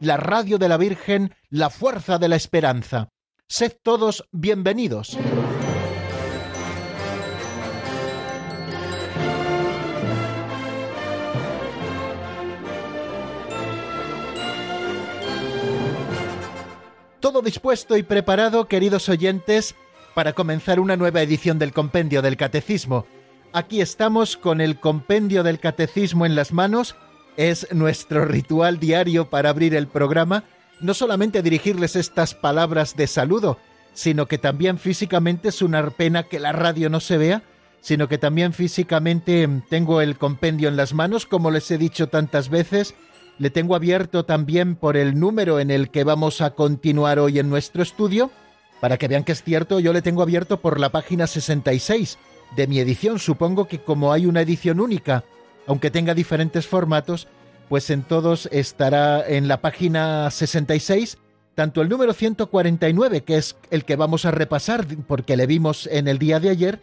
la radio de la Virgen, la fuerza de la esperanza. Sed todos bienvenidos. Todo dispuesto y preparado, queridos oyentes, para comenzar una nueva edición del Compendio del Catecismo. Aquí estamos con el Compendio del Catecismo en las manos. Es nuestro ritual diario para abrir el programa. No solamente dirigirles estas palabras de saludo, sino que también físicamente es una pena que la radio no se vea, sino que también físicamente tengo el compendio en las manos, como les he dicho tantas veces, le tengo abierto también por el número en el que vamos a continuar hoy en nuestro estudio. Para que vean que es cierto, yo le tengo abierto por la página 66 de mi edición. Supongo que como hay una edición única, aunque tenga diferentes formatos, pues en todos estará en la página 66 tanto el número 149, que es el que vamos a repasar porque le vimos en el día de ayer,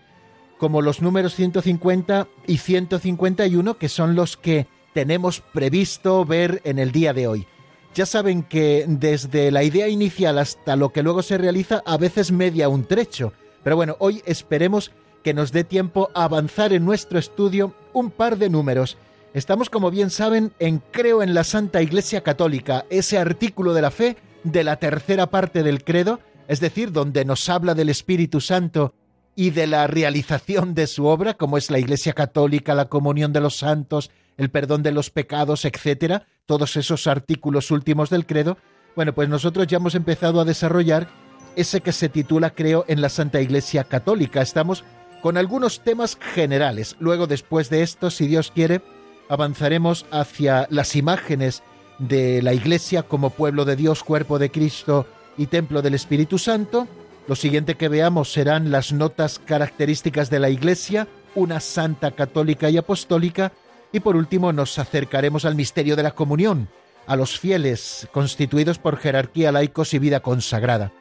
como los números 150 y 151, que son los que tenemos previsto ver en el día de hoy. Ya saben que desde la idea inicial hasta lo que luego se realiza a veces media un trecho, pero bueno, hoy esperemos que nos dé tiempo a avanzar en nuestro estudio un par de números. Estamos, como bien saben, en Creo en la Santa Iglesia Católica, ese artículo de la fe de la tercera parte del credo, es decir, donde nos habla del Espíritu Santo y de la realización de su obra, como es la Iglesia Católica, la comunión de los santos, el perdón de los pecados, etcétera, todos esos artículos últimos del credo, bueno, pues nosotros ya hemos empezado a desarrollar ese que se titula Creo en la Santa Iglesia Católica. Estamos con algunos temas generales. Luego, después de esto, si Dios quiere, avanzaremos hacia las imágenes de la Iglesia como pueblo de Dios, cuerpo de Cristo y templo del Espíritu Santo. Lo siguiente que veamos serán las notas características de la Iglesia, una santa católica y apostólica, y por último nos acercaremos al misterio de la comunión, a los fieles constituidos por jerarquía laicos y vida consagrada.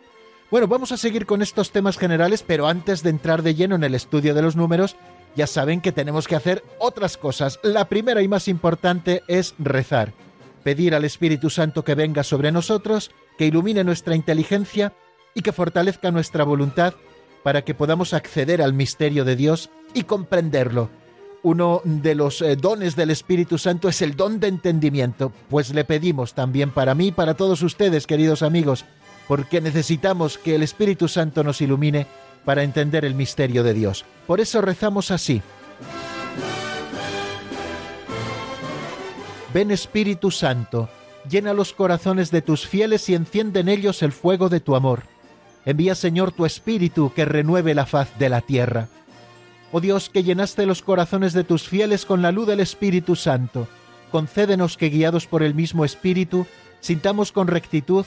Bueno, vamos a seguir con estos temas generales, pero antes de entrar de lleno en el estudio de los números, ya saben que tenemos que hacer otras cosas. La primera y más importante es rezar, pedir al Espíritu Santo que venga sobre nosotros, que ilumine nuestra inteligencia y que fortalezca nuestra voluntad para que podamos acceder al misterio de Dios y comprenderlo uno de los eh, dones del Espíritu Santo es el don de entendimiento. Pues le pedimos también para mí para todos ustedes, queridos amigos, porque necesitamos que el Espíritu Santo nos ilumine para entender el misterio de Dios. Por eso rezamos así. Ven Espíritu Santo, llena los corazones de tus fieles y enciende en ellos el fuego de tu amor. Envía Señor tu Espíritu que renueve la faz de la tierra. Oh Dios, que llenaste los corazones de tus fieles con la luz del Espíritu Santo, concédenos que guiados por el mismo Espíritu, sintamos con rectitud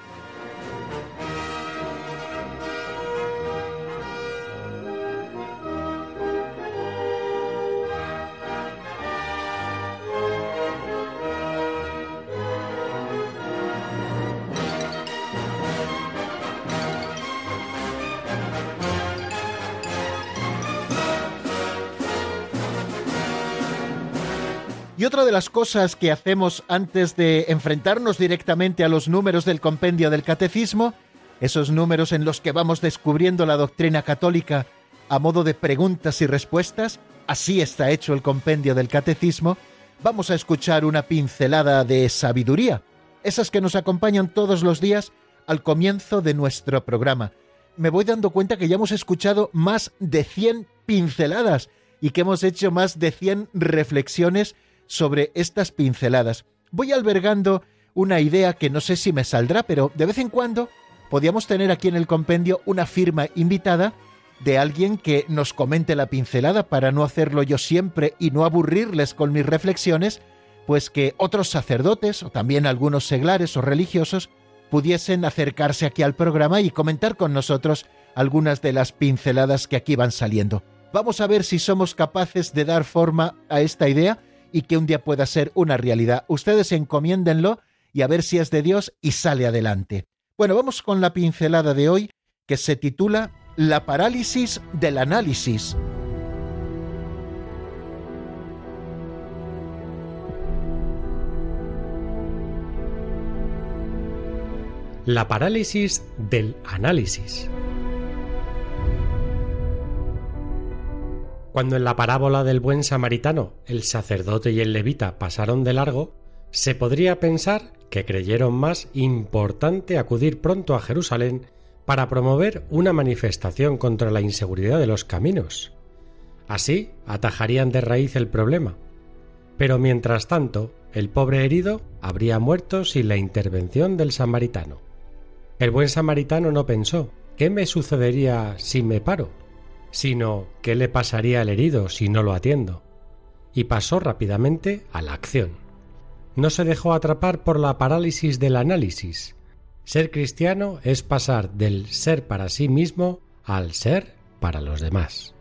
De las cosas que hacemos antes de enfrentarnos directamente a los números del compendio del catecismo, esos números en los que vamos descubriendo la doctrina católica a modo de preguntas y respuestas, así está hecho el compendio del catecismo, vamos a escuchar una pincelada de sabiduría, esas que nos acompañan todos los días al comienzo de nuestro programa. Me voy dando cuenta que ya hemos escuchado más de 100 pinceladas y que hemos hecho más de 100 reflexiones sobre estas pinceladas. Voy albergando una idea que no sé si me saldrá, pero de vez en cuando podíamos tener aquí en el compendio una firma invitada de alguien que nos comente la pincelada para no hacerlo yo siempre y no aburrirles con mis reflexiones, pues que otros sacerdotes o también algunos seglares o religiosos pudiesen acercarse aquí al programa y comentar con nosotros algunas de las pinceladas que aquí van saliendo. Vamos a ver si somos capaces de dar forma a esta idea y que un día pueda ser una realidad. Ustedes encomiéndenlo y a ver si es de Dios y sale adelante. Bueno, vamos con la pincelada de hoy que se titula La parálisis del análisis. La parálisis del análisis. Cuando en la parábola del buen samaritano el sacerdote y el levita pasaron de largo, se podría pensar que creyeron más importante acudir pronto a Jerusalén para promover una manifestación contra la inseguridad de los caminos. Así atajarían de raíz el problema. Pero mientras tanto, el pobre herido habría muerto sin la intervención del samaritano. El buen samaritano no pensó ¿qué me sucedería si me paro? Sino ¿qué le pasaría al herido si no lo atiendo? y pasó rápidamente a la acción. No se dejó atrapar por la parálisis del análisis. Ser cristiano es pasar del ser para sí mismo al ser para los demás.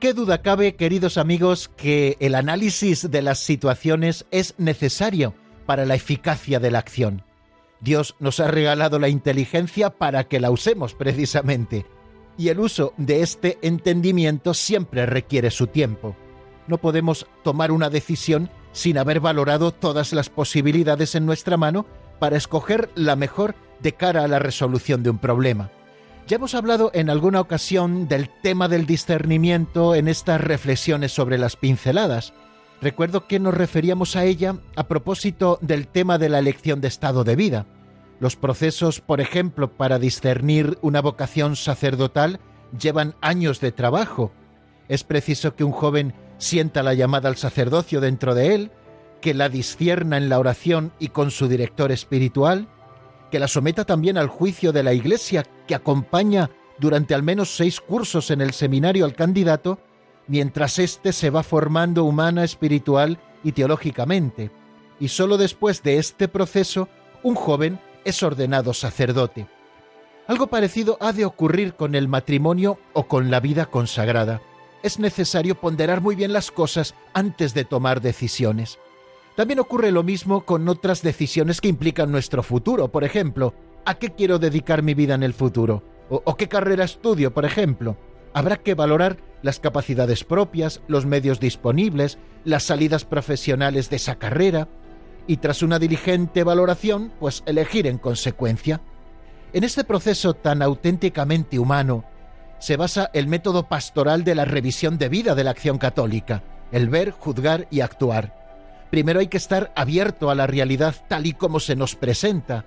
¿Qué duda cabe, queridos amigos, que el análisis de las situaciones es necesario para la eficacia de la acción? Dios nos ha regalado la inteligencia para que la usemos precisamente, y el uso de este entendimiento siempre requiere su tiempo. No podemos tomar una decisión sin haber valorado todas las posibilidades en nuestra mano para escoger la mejor de cara a la resolución de un problema. Ya hemos hablado en alguna ocasión del tema del discernimiento en estas reflexiones sobre las pinceladas. Recuerdo que nos referíamos a ella a propósito del tema de la elección de estado de vida. Los procesos, por ejemplo, para discernir una vocación sacerdotal llevan años de trabajo. Es preciso que un joven sienta la llamada al sacerdocio dentro de él, que la discierna en la oración y con su director espiritual, que la someta también al juicio de la Iglesia, que acompaña durante al menos seis cursos en el seminario al candidato, mientras éste se va formando humana, espiritual y teológicamente. Y sólo después de este proceso, un joven es ordenado sacerdote. Algo parecido ha de ocurrir con el matrimonio o con la vida consagrada. Es necesario ponderar muy bien las cosas antes de tomar decisiones. También ocurre lo mismo con otras decisiones que implican nuestro futuro. Por ejemplo, ¿a qué quiero dedicar mi vida en el futuro? ¿O, qué carrera estudio, por ejemplo? Habrá que valorar las capacidades propias, los medios disponibles, las salidas profesionales de esa carrera y tras una diligente valoración, pues elegir en consecuencia. En este proceso tan auténticamente humano se basa el método pastoral de la revisión de vida de la acción católica, el ver, juzgar y actuar. Primero hay que estar abierto a la realidad tal y como se nos presenta.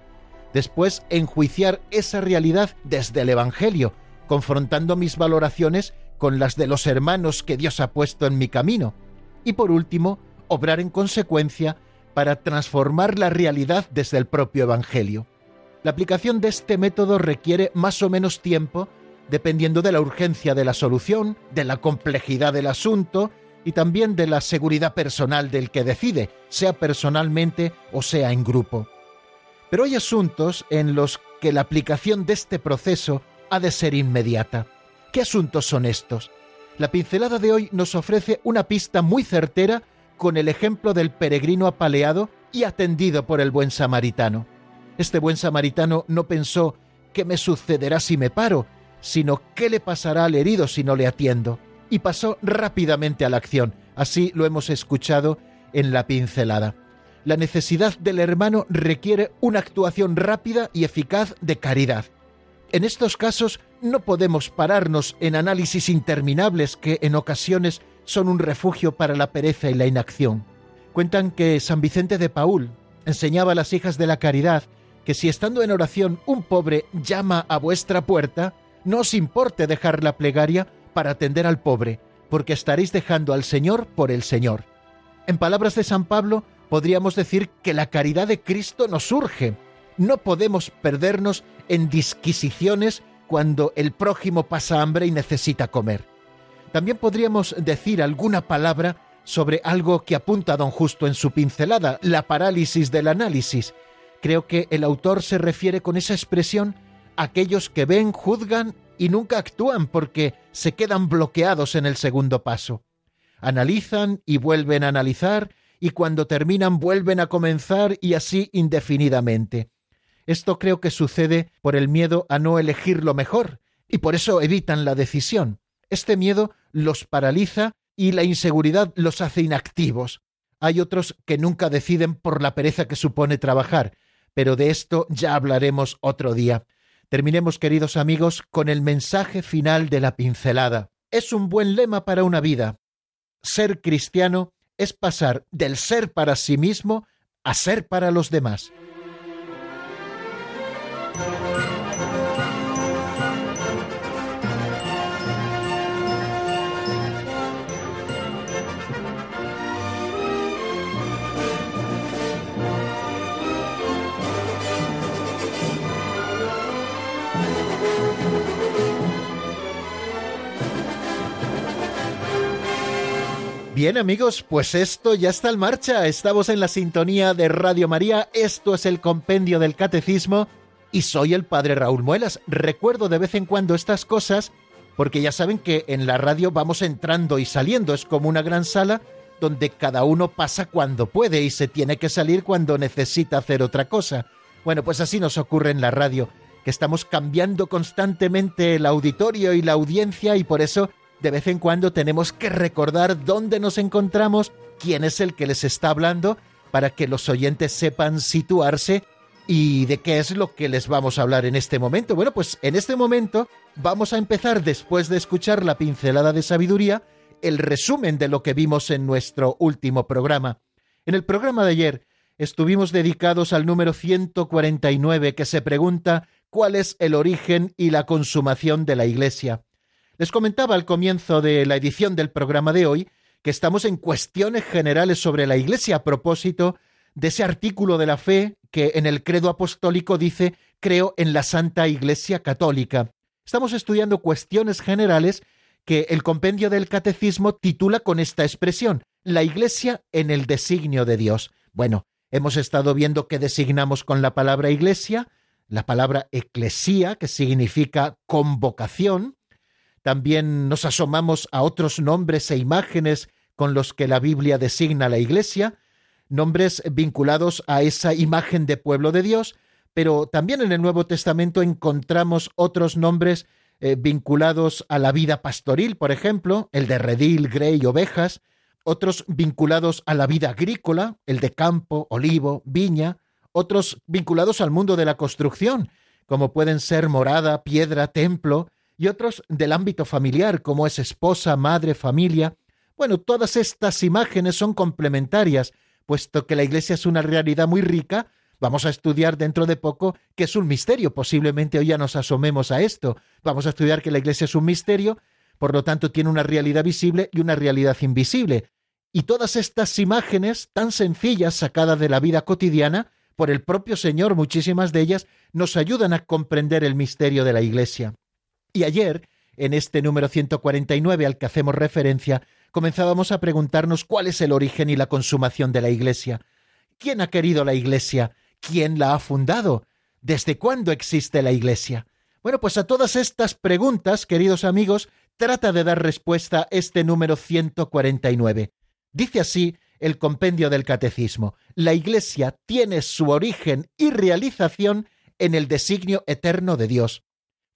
Después, enjuiciar esa realidad desde el Evangelio, confrontando mis valoraciones con las de los hermanos que Dios ha puesto en mi camino. Y por último, obrar en consecuencia para transformar la realidad desde el propio Evangelio. La aplicación de este método requiere más o menos tiempo dependiendo de la urgencia de la solución, de la complejidad del asunto y también de la seguridad personal del que decide, sea personalmente o sea en grupo. Pero hay asuntos en los que la aplicación de este proceso ha de ser inmediata. ¿Qué asuntos son estos? La pincelada de hoy nos ofrece una pista muy certera con el ejemplo del peregrino apaleado y atendido por el buen samaritano. Este buen samaritano no pensó ¿qué me sucederá si me paro? sino ¿qué le pasará al herido si no le atiendo? y pasó rápidamente a la acción. Así lo hemos escuchado en la pincelada. La necesidad del hermano requiere una actuación rápida y eficaz de caridad. En estos casos no podemos pararnos en análisis interminables que en ocasiones son un refugio para la pereza y la inacción. Cuentan que San Vicente de Paul enseñaba a las hijas de la caridad que si estando en oración un pobre llama a vuestra puerta, no os importe dejar la plegaria para atender al pobre, porque estaréis dejando al Señor por el Señor. En palabras de San Pablo, podríamos decir que la caridad de Cristo nos urge. No podemos perdernos en disquisiciones cuando el prójimo pasa hambre y necesita comer. También podríamos decir alguna palabra sobre algo que apunta don Justo en su pincelada, la parálisis del análisis. Creo que el autor se refiere con esa expresión a aquellos que ven, juzgan y nunca actúan porque se quedan bloqueados en el segundo paso. Analizan y vuelven a analizar y cuando terminan vuelven a comenzar y así indefinidamente. Esto creo que sucede por el miedo a no elegir lo mejor y por eso evitan la decisión. Este miedo los paraliza y la inseguridad los hace inactivos. Hay otros que nunca deciden por la pereza que supone trabajar, pero de esto ya hablaremos otro día. Terminemos, queridos amigos, con el mensaje final de la pincelada. Es un buen lema para una vida. Ser cristiano es pasar del ser para sí mismo a ser para los demás. Bien amigos, pues esto ya está en marcha. Estamos en la sintonía de Radio María. Esto es el compendio del catecismo y soy el padre Raúl Muelas. Recuerdo de vez en cuando estas cosas porque ya saben que en la radio vamos entrando y saliendo. Es como una gran sala donde cada uno pasa cuando puede y se tiene que salir cuando necesita hacer otra cosa. Bueno, pues así nos ocurre en la radio, que estamos cambiando constantemente el auditorio y la audiencia y por eso de vez en cuando tenemos que recordar dónde nos encontramos, quién es el que les está hablando, para que los oyentes sepan situarse y de qué es lo que les vamos a hablar en este momento. Bueno, pues en este momento vamos a empezar, después de escuchar la pincelada de sabiduría, el resumen de lo que vimos en nuestro último programa. En el programa de ayer estuvimos dedicados al número 149 que se pregunta cuál es el origen y la consumación de la Iglesia. Les comentaba al comienzo de la edición del programa de hoy que estamos en cuestiones generales sobre la Iglesia a propósito de ese artículo de la fe que en el credo apostólico dice creo en la Santa Iglesia Católica. Estamos estudiando cuestiones generales que el compendio del catecismo titula con esta expresión, la Iglesia en el designio de Dios. Bueno, hemos estado viendo qué designamos con la palabra Iglesia, la palabra eclesía, que significa convocación, también nos asomamos a otros nombres e imágenes con los que la Biblia designa a la Iglesia, nombres vinculados a esa imagen de pueblo de Dios, pero también en el Nuevo Testamento encontramos otros nombres eh, vinculados a la vida pastoril, por ejemplo, el de redil, grey, ovejas, otros vinculados a la vida agrícola, el de campo, olivo, viña, otros vinculados al mundo de la construcción, como pueden ser morada, piedra, templo, y otros del ámbito familiar, como es esposa, madre, familia. Bueno, todas estas imágenes son complementarias, puesto que la Iglesia es una realidad muy rica, vamos a estudiar dentro de poco que es un misterio, posiblemente hoy ya nos asomemos a esto, vamos a estudiar que la Iglesia es un misterio, por lo tanto tiene una realidad visible y una realidad invisible. Y todas estas imágenes tan sencillas sacadas de la vida cotidiana, por el propio Señor, muchísimas de ellas, nos ayudan a comprender el misterio de la Iglesia. Y ayer, en este número 149 al que hacemos referencia, comenzábamos a preguntarnos cuál es el origen y la consumación de la Iglesia. ¿Quién ha querido la Iglesia? ¿Quién la ha fundado? ¿Desde cuándo existe la Iglesia? Bueno, pues a todas estas preguntas, queridos amigos, trata de dar respuesta este número 149. Dice así el compendio del Catecismo. La Iglesia tiene su origen y realización en el designio eterno de Dios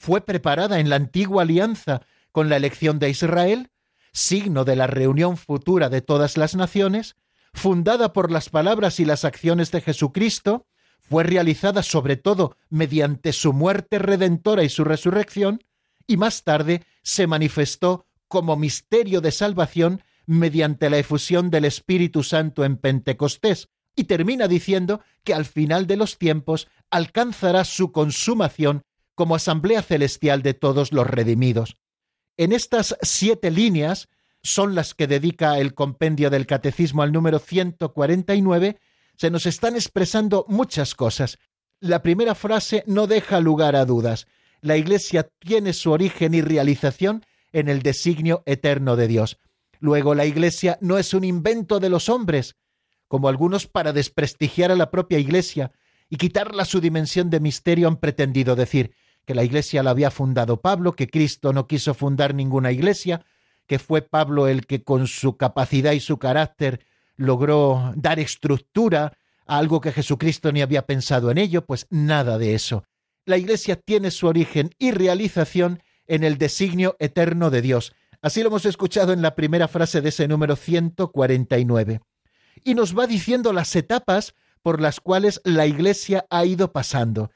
fue preparada en la antigua alianza con la elección de Israel, signo de la reunión futura de todas las naciones, fundada por las palabras y las acciones de Jesucristo, fue realizada sobre todo mediante su muerte redentora y su resurrección, y más tarde se manifestó como misterio de salvación mediante la efusión del Espíritu Santo en Pentecostés, y termina diciendo que al final de los tiempos alcanzará su consumación como asamblea celestial de todos los redimidos. En estas siete líneas son las que dedica el compendio del Catecismo al número 149, se nos están expresando muchas cosas. La primera frase no deja lugar a dudas. la Iglesia tiene su origen y realización en el designio eterno de Dios. Luego la Iglesia no es un invento de los hombres, como algunos para desprestigiar a la propia Iglesia y quitarla su dimensión de misterio han pretendido decir que la Iglesia la había fundado Pablo, que Cristo no quiso fundar ninguna Iglesia, que fue Pablo el que con su capacidad y su carácter logró dar estructura a algo que Jesucristo ni había pensado en ello, pues nada de eso. La Iglesia tiene su origen y realización en el designio eterno de Dios. Así lo hemos escuchado en la primera frase de ese número 149. Y nos va diciendo las etapas por las cuales la Iglesia ha ido pasando.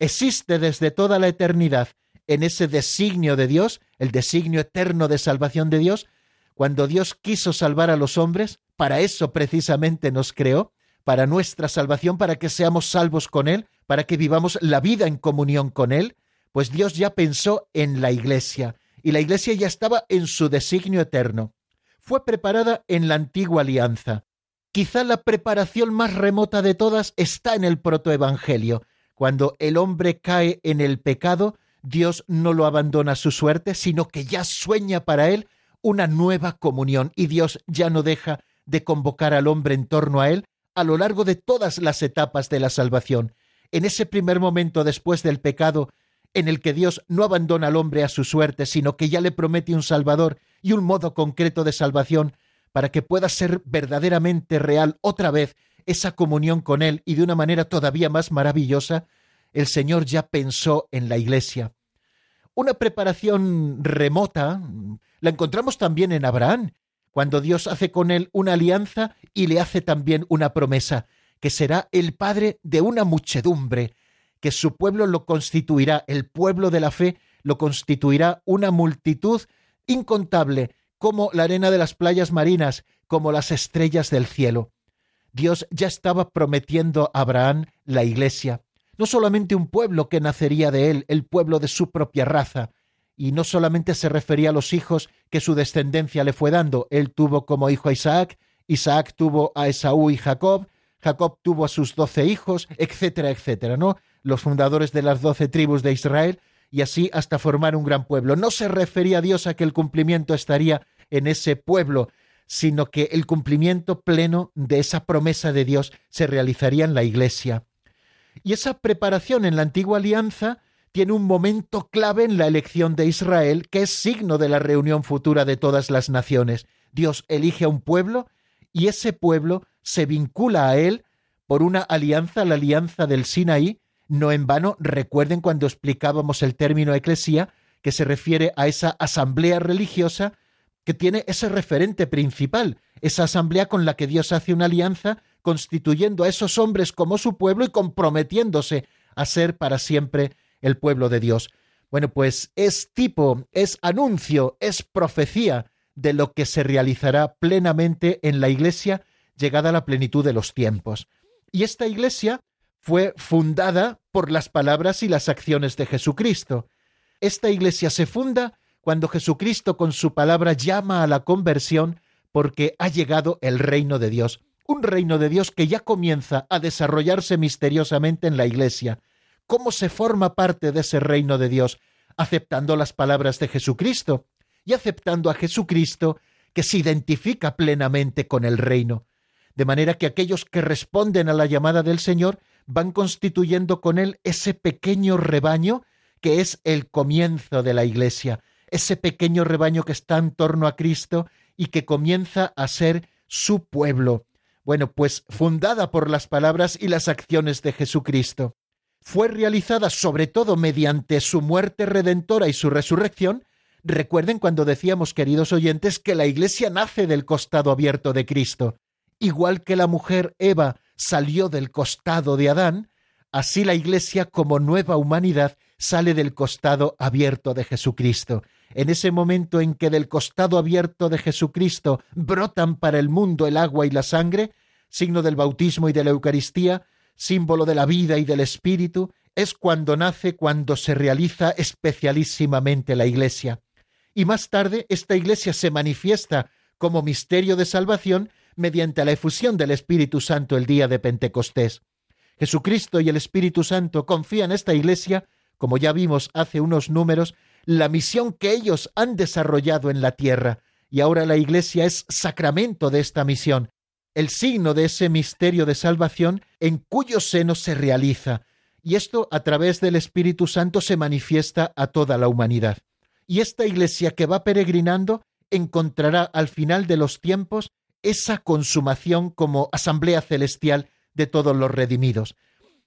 Existe desde toda la eternidad en ese designio de Dios, el designio eterno de salvación de Dios, cuando Dios quiso salvar a los hombres, para eso precisamente nos creó, para nuestra salvación, para que seamos salvos con Él, para que vivamos la vida en comunión con Él, pues Dios ya pensó en la iglesia, y la iglesia ya estaba en su designio eterno. Fue preparada en la antigua alianza. Quizá la preparación más remota de todas está en el protoevangelio. Cuando el hombre cae en el pecado, Dios no lo abandona a su suerte, sino que ya sueña para él una nueva comunión y Dios ya no deja de convocar al hombre en torno a él a lo largo de todas las etapas de la salvación. En ese primer momento después del pecado, en el que Dios no abandona al hombre a su suerte, sino que ya le promete un Salvador y un modo concreto de salvación para que pueda ser verdaderamente real otra vez esa comunión con Él y de una manera todavía más maravillosa, el Señor ya pensó en la Iglesia. Una preparación remota la encontramos también en Abraham, cuando Dios hace con él una alianza y le hace también una promesa, que será el padre de una muchedumbre, que su pueblo lo constituirá, el pueblo de la fe lo constituirá una multitud incontable, como la arena de las playas marinas, como las estrellas del cielo. Dios ya estaba prometiendo a Abraham la iglesia, no solamente un pueblo que nacería de él, el pueblo de su propia raza, y no solamente se refería a los hijos que su descendencia le fue dando, él tuvo como hijo a Isaac, Isaac tuvo a Esaú y Jacob, Jacob tuvo a sus doce hijos, etcétera, etcétera, ¿no? Los fundadores de las doce tribus de Israel, y así hasta formar un gran pueblo. No se refería a Dios a que el cumplimiento estaría en ese pueblo, sino que el cumplimiento pleno de esa promesa de Dios se realizaría en la Iglesia. Y esa preparación en la antigua alianza tiene un momento clave en la elección de Israel, que es signo de la reunión futura de todas las naciones. Dios elige a un pueblo y ese pueblo se vincula a él por una alianza, la alianza del Sinaí. No en vano, recuerden cuando explicábamos el término eclesía, que se refiere a esa asamblea religiosa que tiene ese referente principal, esa asamblea con la que Dios hace una alianza, constituyendo a esos hombres como su pueblo y comprometiéndose a ser para siempre el pueblo de Dios. Bueno, pues es tipo, es anuncio, es profecía de lo que se realizará plenamente en la Iglesia llegada a la plenitud de los tiempos. Y esta Iglesia fue fundada por las palabras y las acciones de Jesucristo. Esta Iglesia se funda cuando Jesucristo con su palabra llama a la conversión porque ha llegado el reino de Dios, un reino de Dios que ya comienza a desarrollarse misteriosamente en la Iglesia. ¿Cómo se forma parte de ese reino de Dios? Aceptando las palabras de Jesucristo y aceptando a Jesucristo que se identifica plenamente con el reino. De manera que aquellos que responden a la llamada del Señor van constituyendo con él ese pequeño rebaño que es el comienzo de la Iglesia, ese pequeño rebaño que está en torno a Cristo y que comienza a ser su pueblo. Bueno, pues fundada por las palabras y las acciones de Jesucristo. Fue realizada sobre todo mediante su muerte redentora y su resurrección. Recuerden cuando decíamos, queridos oyentes, que la Iglesia nace del costado abierto de Cristo. Igual que la mujer Eva salió del costado de Adán, así la Iglesia como nueva humanidad sale del costado abierto de Jesucristo. En ese momento en que del costado abierto de Jesucristo brotan para el mundo el agua y la sangre, signo del bautismo y de la Eucaristía, símbolo de la vida y del Espíritu, es cuando nace, cuando se realiza especialísimamente la Iglesia. Y más tarde esta Iglesia se manifiesta como misterio de salvación mediante la efusión del Espíritu Santo el día de Pentecostés. Jesucristo y el Espíritu Santo confían esta Iglesia como ya vimos hace unos números, la misión que ellos han desarrollado en la tierra, y ahora la Iglesia es sacramento de esta misión, el signo de ese misterio de salvación en cuyo seno se realiza, y esto a través del Espíritu Santo se manifiesta a toda la humanidad. Y esta Iglesia que va peregrinando encontrará al final de los tiempos esa consumación como asamblea celestial de todos los redimidos.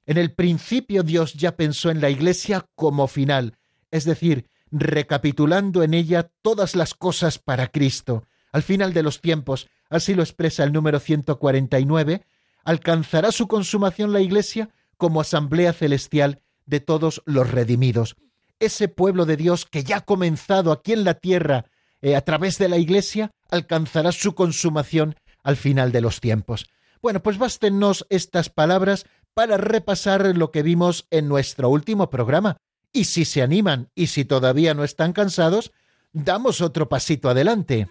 En el principio Dios ya pensó en la Iglesia como final, es decir, recapitulando en ella todas las cosas para Cristo. Al final de los tiempos, así lo expresa el número 149, alcanzará su consumación la Iglesia como asamblea celestial de todos los redimidos. Ese pueblo de Dios que ya ha comenzado aquí en la tierra eh, a través de la Iglesia, alcanzará su consumación al final de los tiempos. Bueno, pues bástenos estas palabras para repasar lo que vimos en nuestro último programa. Y si se animan y si todavía no están cansados, damos otro pasito adelante.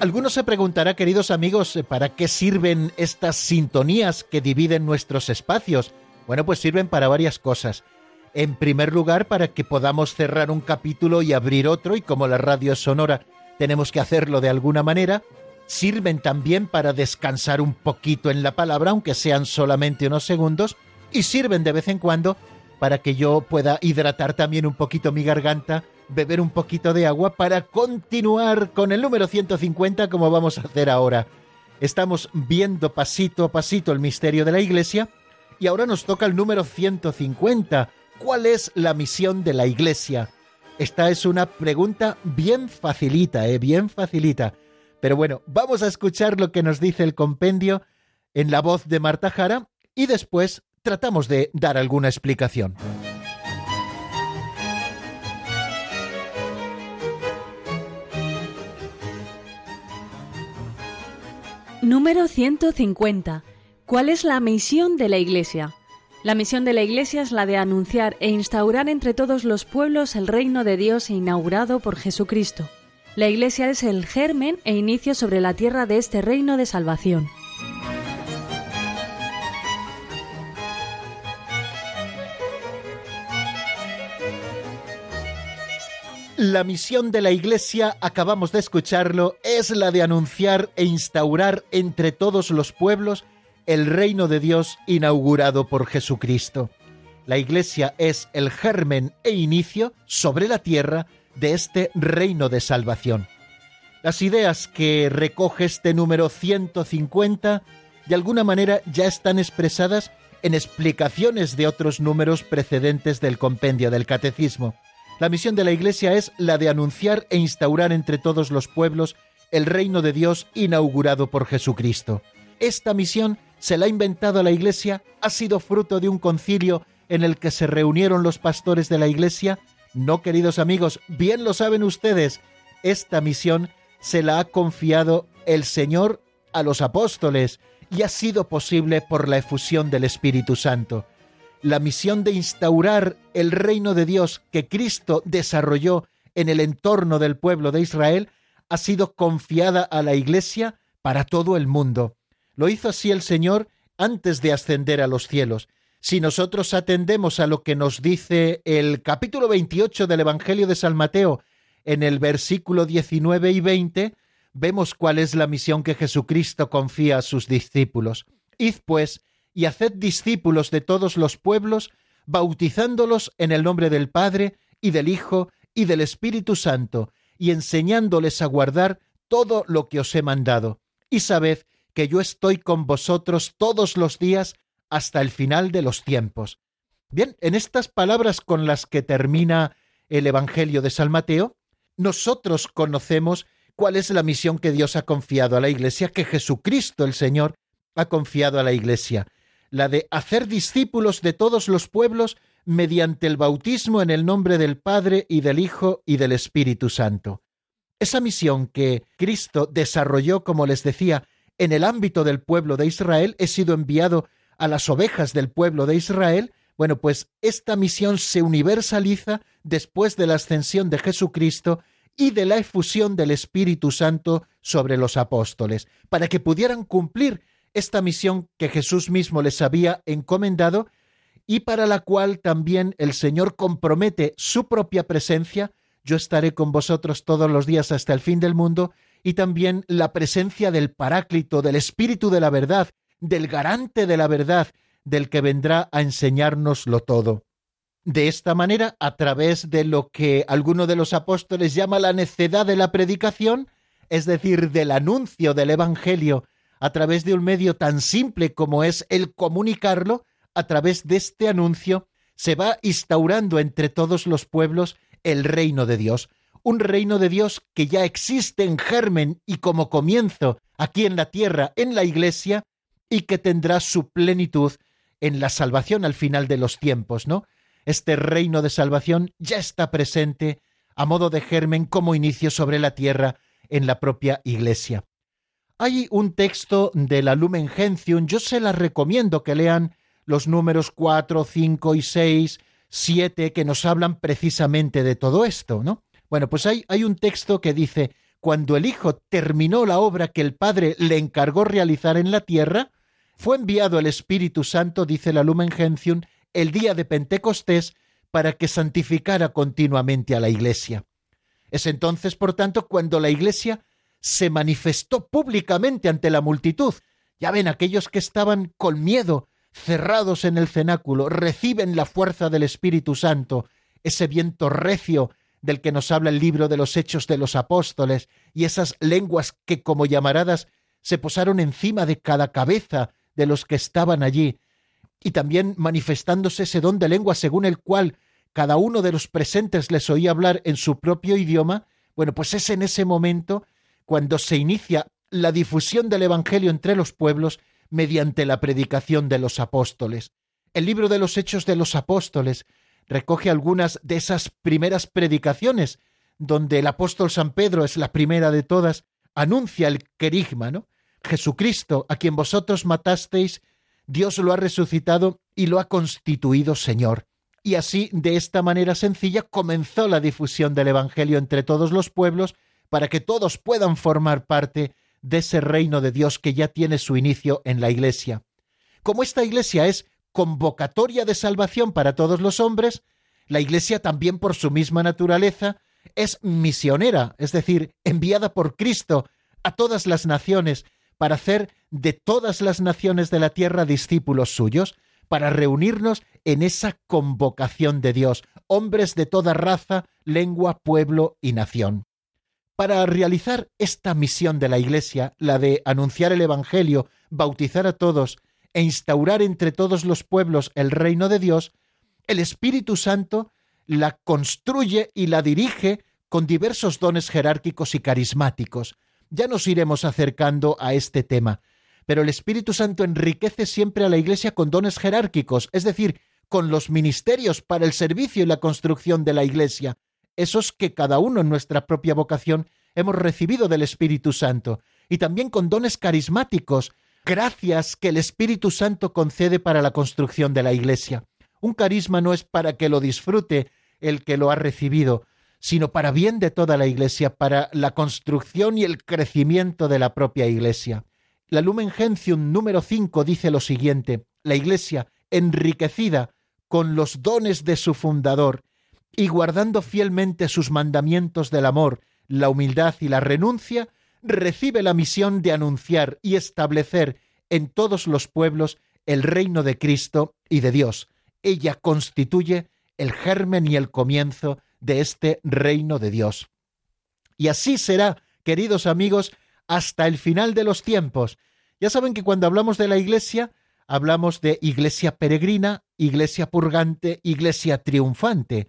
Algunos se preguntará, queridos amigos, ¿para qué sirven estas sintonías que dividen nuestros espacios? Bueno, pues sirven para varias cosas. En primer lugar, para que podamos cerrar un capítulo y abrir otro, y como la radio es sonora, tenemos que hacerlo de alguna manera. Sirven también para descansar un poquito en la palabra, aunque sean solamente unos segundos, y sirven de vez en cuando para que yo pueda hidratar también un poquito mi garganta beber un poquito de agua para continuar con el número 150 como vamos a hacer ahora. Estamos viendo pasito a pasito el misterio de la Iglesia y ahora nos toca el número 150. ¿Cuál es la misión de la Iglesia? Esta es una pregunta bien facilita, ¿eh? bien facilita. Pero bueno, vamos a escuchar lo que nos dice el compendio en la voz de Marta Jara y después tratamos de dar alguna explicación. Número 150. ¿Cuál es la misión de la Iglesia? La misión de la Iglesia es la de anunciar e instaurar entre todos los pueblos el reino de Dios inaugurado por Jesucristo. La Iglesia es el germen e inicio sobre la tierra de este reino de salvación. La misión de la Iglesia, acabamos de escucharlo, es la de anunciar e instaurar entre todos los pueblos el reino de Dios inaugurado por Jesucristo. La Iglesia es el germen e inicio sobre la tierra de este reino de salvación. Las ideas que recoge este número 150 de alguna manera ya están expresadas en explicaciones de otros números precedentes del compendio del Catecismo. La misión de la Iglesia es la de anunciar e instaurar entre todos los pueblos el reino de Dios inaugurado por Jesucristo. Esta misión se la ha inventado la Iglesia, ha sido fruto de un concilio en el que se reunieron los pastores de la Iglesia. No, queridos amigos, bien lo saben ustedes, esta misión se la ha confiado el Señor a los apóstoles y ha sido posible por la efusión del Espíritu Santo la misión de instaurar el reino de Dios que Cristo desarrolló en el entorno del pueblo de Israel ha sido confiada a la Iglesia para todo el mundo. Lo hizo así el Señor antes de ascender a los cielos. Si nosotros atendemos a lo que nos dice el capítulo 28 del Evangelio de San Mateo, en el versículo 19 y 20, vemos cuál es la misión que Jesucristo confía a sus discípulos. Id pues y haced discípulos de todos los pueblos, bautizándolos en el nombre del Padre y del Hijo y del Espíritu Santo, y enseñándoles a guardar todo lo que os he mandado. Y sabed que yo estoy con vosotros todos los días hasta el final de los tiempos. Bien, en estas palabras con las que termina el Evangelio de San Mateo, nosotros conocemos cuál es la misión que Dios ha confiado a la Iglesia, que Jesucristo el Señor ha confiado a la Iglesia la de hacer discípulos de todos los pueblos mediante el bautismo en el nombre del Padre y del Hijo y del Espíritu Santo. Esa misión que Cristo desarrolló, como les decía, en el ámbito del pueblo de Israel, he sido enviado a las ovejas del pueblo de Israel, bueno, pues esta misión se universaliza después de la ascensión de Jesucristo y de la efusión del Espíritu Santo sobre los apóstoles, para que pudieran cumplir esta misión que Jesús mismo les había encomendado y para la cual también el Señor compromete su propia presencia, yo estaré con vosotros todos los días hasta el fin del mundo, y también la presencia del Paráclito, del Espíritu de la verdad, del garante de la verdad, del que vendrá a enseñárnoslo todo. De esta manera, a través de lo que alguno de los apóstoles llama la necedad de la predicación, es decir, del anuncio del Evangelio, a través de un medio tan simple como es el comunicarlo, a través de este anuncio se va instaurando entre todos los pueblos el reino de Dios, un reino de Dios que ya existe en germen y como comienzo aquí en la tierra, en la iglesia, y que tendrá su plenitud en la salvación al final de los tiempos, ¿no? Este reino de salvación ya está presente a modo de germen como inicio sobre la tierra en la propia iglesia. Hay un texto de la Lumen Gentium, yo se la recomiendo que lean los números 4, 5 y 6, 7, que nos hablan precisamente de todo esto, ¿no? Bueno, pues hay, hay un texto que dice, cuando el Hijo terminó la obra que el Padre le encargó realizar en la tierra, fue enviado el Espíritu Santo, dice la Lumen Gentium, el día de Pentecostés para que santificara continuamente a la Iglesia. Es entonces, por tanto, cuando la Iglesia se manifestó públicamente ante la multitud. Ya ven, aquellos que estaban con miedo, cerrados en el cenáculo, reciben la fuerza del Espíritu Santo, ese viento recio del que nos habla el libro de los Hechos de los Apóstoles, y esas lenguas que como llamaradas se posaron encima de cada cabeza de los que estaban allí, y también manifestándose ese don de lengua según el cual cada uno de los presentes les oía hablar en su propio idioma, bueno, pues es en ese momento cuando se inicia la difusión del Evangelio entre los pueblos mediante la predicación de los apóstoles. El libro de los Hechos de los Apóstoles recoge algunas de esas primeras predicaciones, donde el apóstol San Pedro es la primera de todas, anuncia el querigma, ¿no? Jesucristo, a quien vosotros matasteis, Dios lo ha resucitado y lo ha constituido Señor. Y así, de esta manera sencilla, comenzó la difusión del Evangelio entre todos los pueblos, para que todos puedan formar parte de ese reino de Dios que ya tiene su inicio en la Iglesia. Como esta Iglesia es convocatoria de salvación para todos los hombres, la Iglesia también por su misma naturaleza es misionera, es decir, enviada por Cristo a todas las naciones para hacer de todas las naciones de la tierra discípulos suyos, para reunirnos en esa convocación de Dios, hombres de toda raza, lengua, pueblo y nación. Para realizar esta misión de la Iglesia, la de anunciar el Evangelio, bautizar a todos e instaurar entre todos los pueblos el reino de Dios, el Espíritu Santo la construye y la dirige con diversos dones jerárquicos y carismáticos, ya nos iremos acercando a este tema, pero el Espíritu Santo enriquece siempre a la Iglesia con dones jerárquicos, es decir, con los ministerios para el servicio y la construcción de la Iglesia, esos que cada uno en nuestra propia vocación hemos recibido del Espíritu Santo, y también con dones carismáticos, gracias que el Espíritu Santo concede para la construcción de la Iglesia. Un carisma no es para que lo disfrute el que lo ha recibido, sino para bien de toda la Iglesia, para la construcción y el crecimiento de la propia Iglesia. La Lumen Gentium número 5 dice lo siguiente, la Iglesia, enriquecida con los dones de su fundador y guardando fielmente sus mandamientos del amor, la humildad y la renuncia, recibe la misión de anunciar y establecer en todos los pueblos el reino de Cristo y de Dios. Ella constituye el germen y el comienzo de este reino de Dios. Y así será, queridos amigos, hasta el final de los tiempos. Ya saben que cuando hablamos de la Iglesia, hablamos de Iglesia peregrina, Iglesia purgante, Iglesia triunfante.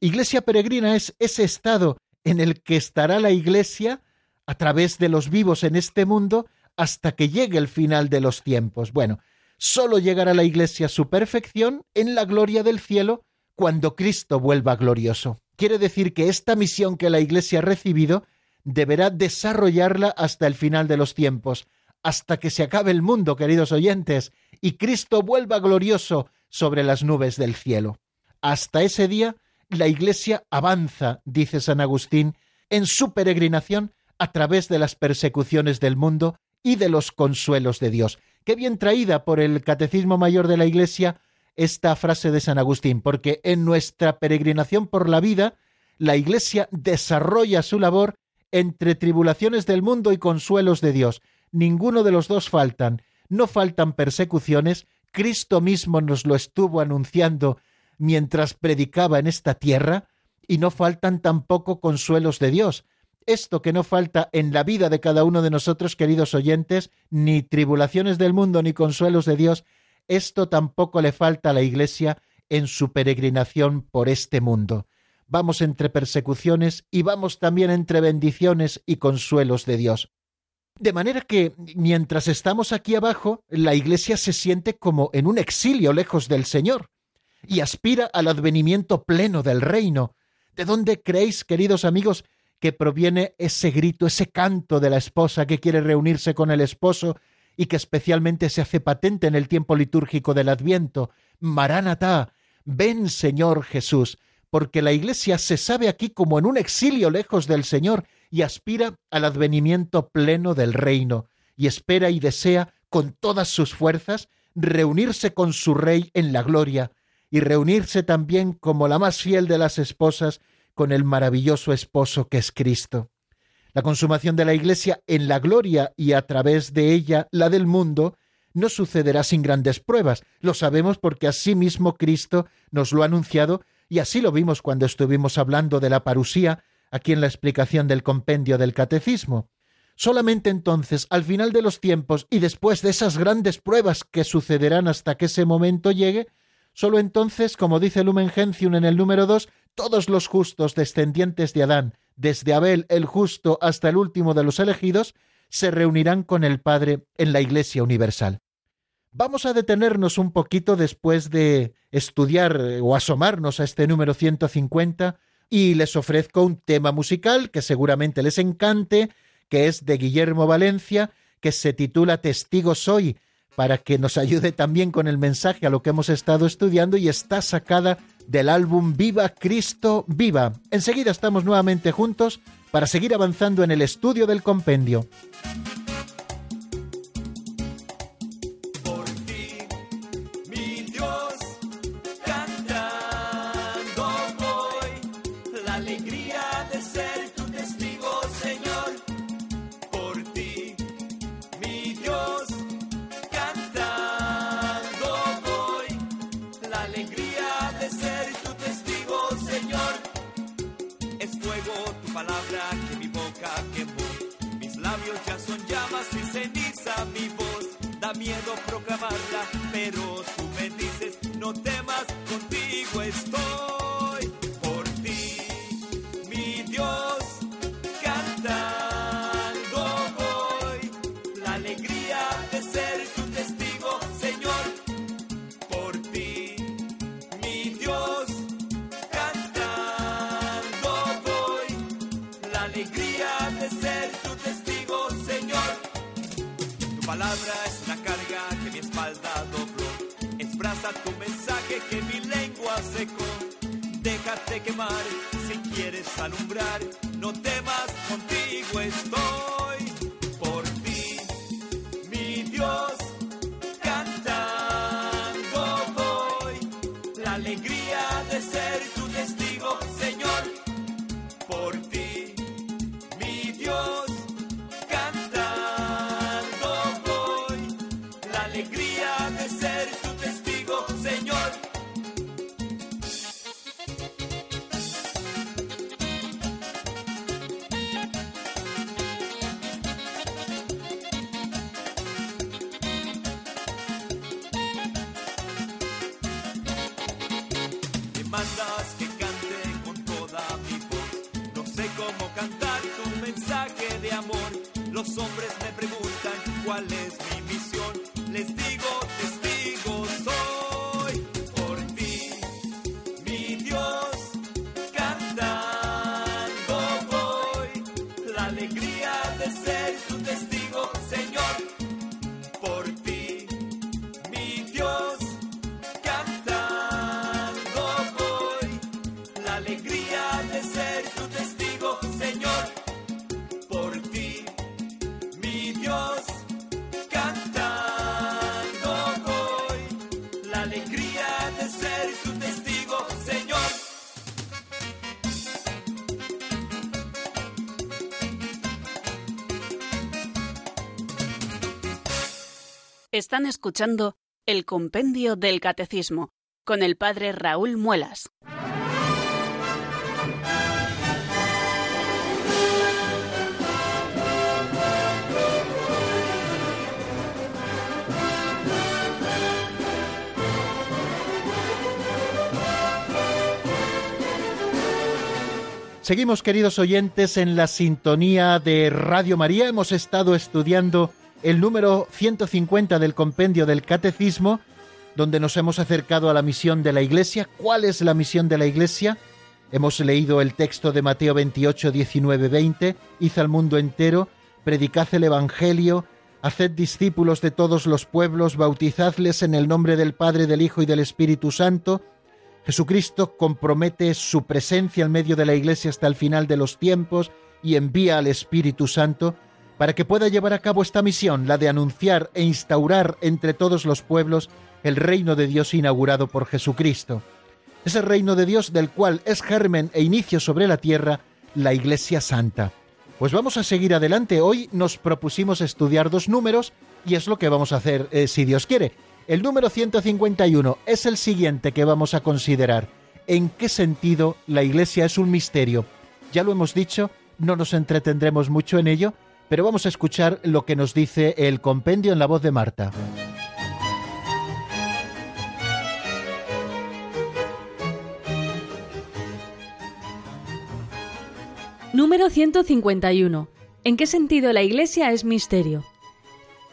Iglesia peregrina es ese estado en el que estará la Iglesia a través de los vivos en este mundo hasta que llegue el final de los tiempos. Bueno, solo llegará la Iglesia a su perfección en la gloria del cielo cuando Cristo vuelva glorioso. Quiere decir que esta misión que la Iglesia ha recibido deberá desarrollarla hasta el final de los tiempos, hasta que se acabe el mundo, queridos oyentes, y Cristo vuelva glorioso sobre las nubes del cielo. Hasta ese día, la Iglesia avanza, dice San Agustín, en su peregrinación a través de las persecuciones del mundo y de los consuelos de Dios. Qué bien traída por el Catecismo Mayor de la Iglesia esta frase de San Agustín, porque en nuestra peregrinación por la vida, la Iglesia desarrolla su labor entre tribulaciones del mundo y consuelos de Dios. Ninguno de los dos faltan. No faltan persecuciones. Cristo mismo nos lo estuvo anunciando mientras predicaba en esta tierra, y no faltan tampoco consuelos de Dios. Esto que no falta en la vida de cada uno de nosotros, queridos oyentes, ni tribulaciones del mundo ni consuelos de Dios, esto tampoco le falta a la Iglesia en su peregrinación por este mundo. Vamos entre persecuciones y vamos también entre bendiciones y consuelos de Dios. De manera que, mientras estamos aquí abajo, la Iglesia se siente como en un exilio lejos del Señor y aspira al advenimiento pleno del reino. ¿De dónde creéis, queridos amigos, que proviene ese grito, ese canto de la esposa que quiere reunirse con el esposo y que especialmente se hace patente en el tiempo litúrgico del Adviento? Maránata, ven Señor Jesús, porque la Iglesia se sabe aquí como en un exilio lejos del Señor y aspira al advenimiento pleno del reino, y espera y desea con todas sus fuerzas reunirse con su Rey en la gloria, y reunirse también como la más fiel de las esposas con el maravilloso esposo que es Cristo. La consumación de la Iglesia en la gloria y a través de ella la del mundo no sucederá sin grandes pruebas. Lo sabemos porque así mismo Cristo nos lo ha anunciado y así lo vimos cuando estuvimos hablando de la parusía aquí en la explicación del compendio del catecismo. Solamente entonces, al final de los tiempos y después de esas grandes pruebas que sucederán hasta que ese momento llegue, Solo entonces, como dice Lumen Gentium en el número 2, todos los justos descendientes de Adán, desde Abel el justo hasta el último de los elegidos, se reunirán con el Padre en la Iglesia Universal. Vamos a detenernos un poquito después de estudiar eh, o asomarnos a este número 150 y les ofrezco un tema musical que seguramente les encante, que es de Guillermo Valencia, que se titula Testigo Soy, para que nos ayude también con el mensaje a lo que hemos estado estudiando y está sacada del álbum Viva Cristo Viva. Enseguida estamos nuevamente juntos para seguir avanzando en el estudio del compendio. Están escuchando el Compendio del Catecismo con el Padre Raúl Muelas. Seguimos, queridos oyentes, en la sintonía de Radio María. Hemos estado estudiando el número 150 del compendio del Catecismo, donde nos hemos acercado a la misión de la Iglesia. ¿Cuál es la misión de la Iglesia? Hemos leído el texto de Mateo 28, 19, 20. Id al mundo entero, predicad el Evangelio, haced discípulos de todos los pueblos, bautizadles en el nombre del Padre, del Hijo y del Espíritu Santo. Jesucristo compromete su presencia en medio de la Iglesia hasta el final de los tiempos y envía al Espíritu Santo para que pueda llevar a cabo esta misión, la de anunciar e instaurar entre todos los pueblos el reino de Dios inaugurado por Jesucristo. Ese reino de Dios del cual es germen e inicio sobre la tierra la Iglesia Santa. Pues vamos a seguir adelante. Hoy nos propusimos estudiar dos números y es lo que vamos a hacer eh, si Dios quiere. El número 151 es el siguiente que vamos a considerar. ¿En qué sentido la Iglesia es un misterio? Ya lo hemos dicho, no nos entretendremos mucho en ello, pero vamos a escuchar lo que nos dice el compendio en la voz de Marta. Número 151. ¿En qué sentido la Iglesia es misterio?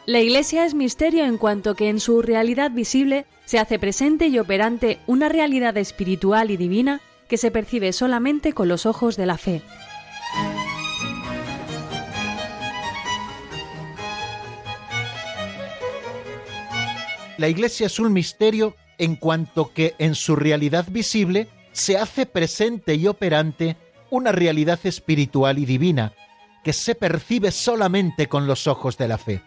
La Iglesia es misterio en cuanto que en su realidad visible se hace presente y operante una realidad espiritual y divina que se percibe solamente con los ojos de la fe. La Iglesia es un misterio en cuanto que en su realidad visible se hace presente y operante una realidad espiritual y divina que se percibe solamente con los ojos de la fe.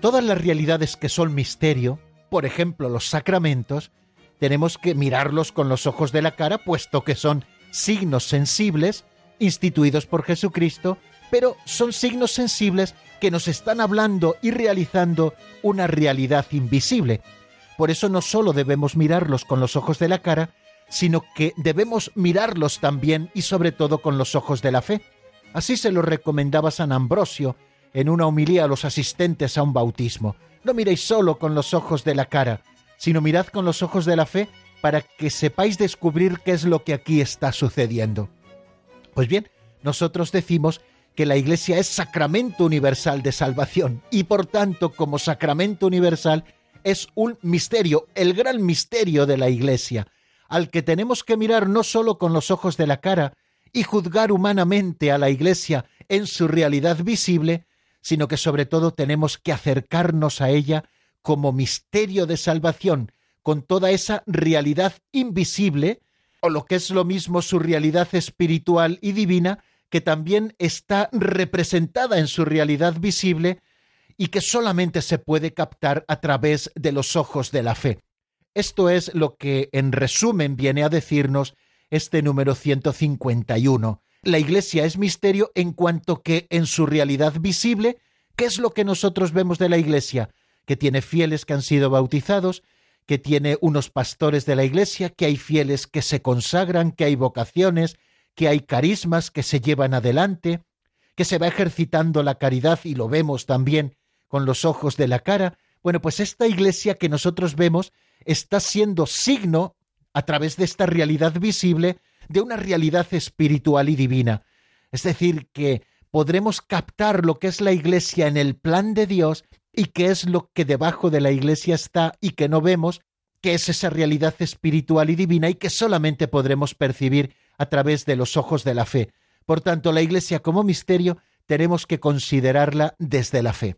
Todas las realidades que son misterio, por ejemplo los sacramentos, tenemos que mirarlos con los ojos de la cara, puesto que son signos sensibles instituidos por Jesucristo, pero son signos sensibles que nos están hablando y realizando una realidad invisible. Por eso no solo debemos mirarlos con los ojos de la cara, sino que debemos mirarlos también y sobre todo con los ojos de la fe. Así se lo recomendaba San Ambrosio en una homilía a los asistentes a un bautismo. No miréis solo con los ojos de la cara, sino mirad con los ojos de la fe para que sepáis descubrir qué es lo que aquí está sucediendo. Pues bien, nosotros decimos que la Iglesia es sacramento universal de salvación y por tanto como sacramento universal es un misterio, el gran misterio de la Iglesia, al que tenemos que mirar no solo con los ojos de la cara y juzgar humanamente a la Iglesia en su realidad visible, sino que sobre todo tenemos que acercarnos a ella como misterio de salvación, con toda esa realidad invisible, o lo que es lo mismo su realidad espiritual y divina, que también está representada en su realidad visible y que solamente se puede captar a través de los ojos de la fe. Esto es lo que en resumen viene a decirnos este número 151. La Iglesia es misterio en cuanto que en su realidad visible, ¿qué es lo que nosotros vemos de la Iglesia? Que tiene fieles que han sido bautizados, que tiene unos pastores de la Iglesia, que hay fieles que se consagran, que hay vocaciones, que hay carismas que se llevan adelante, que se va ejercitando la caridad y lo vemos también con los ojos de la cara. Bueno, pues esta iglesia que nosotros vemos está siendo signo, a través de esta realidad visible, de una realidad espiritual y divina. Es decir, que podremos captar lo que es la iglesia en el plan de Dios y qué es lo que debajo de la iglesia está y que no vemos, que es esa realidad espiritual y divina y que solamente podremos percibir a través de los ojos de la fe. Por tanto, la Iglesia como misterio tenemos que considerarla desde la fe.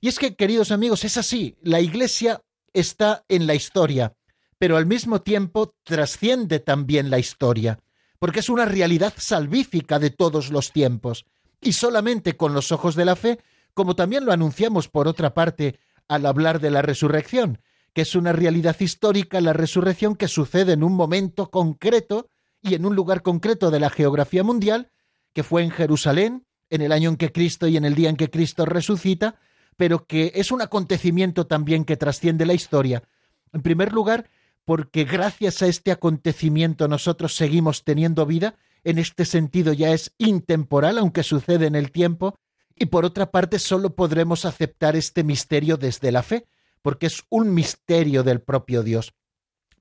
Y es que, queridos amigos, es así, la Iglesia está en la historia, pero al mismo tiempo trasciende también la historia. porque es una realidad salvífica de todos los tiempos. Y solamente con los ojos de la fe, como también lo anunciamos por otra parte al hablar de la resurrección, que es una realidad histórica, la resurrección que sucede en un momento concreto y en un lugar concreto de la geografía mundial, que fue en Jerusalén, en el año en que Cristo y en el día en que Cristo resucita, pero que es un acontecimiento también que trasciende la historia. En primer lugar, porque gracias a este acontecimiento nosotros seguimos teniendo vida, en este sentido ya es intemporal, aunque sucede en el tiempo, y por otra parte solo podremos aceptar este misterio desde la fe, porque es un misterio del propio Dios.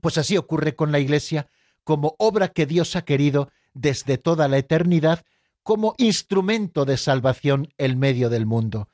Pues así ocurre con la Iglesia, como obra que Dios ha querido desde toda la eternidad, como instrumento de salvación en medio del mundo.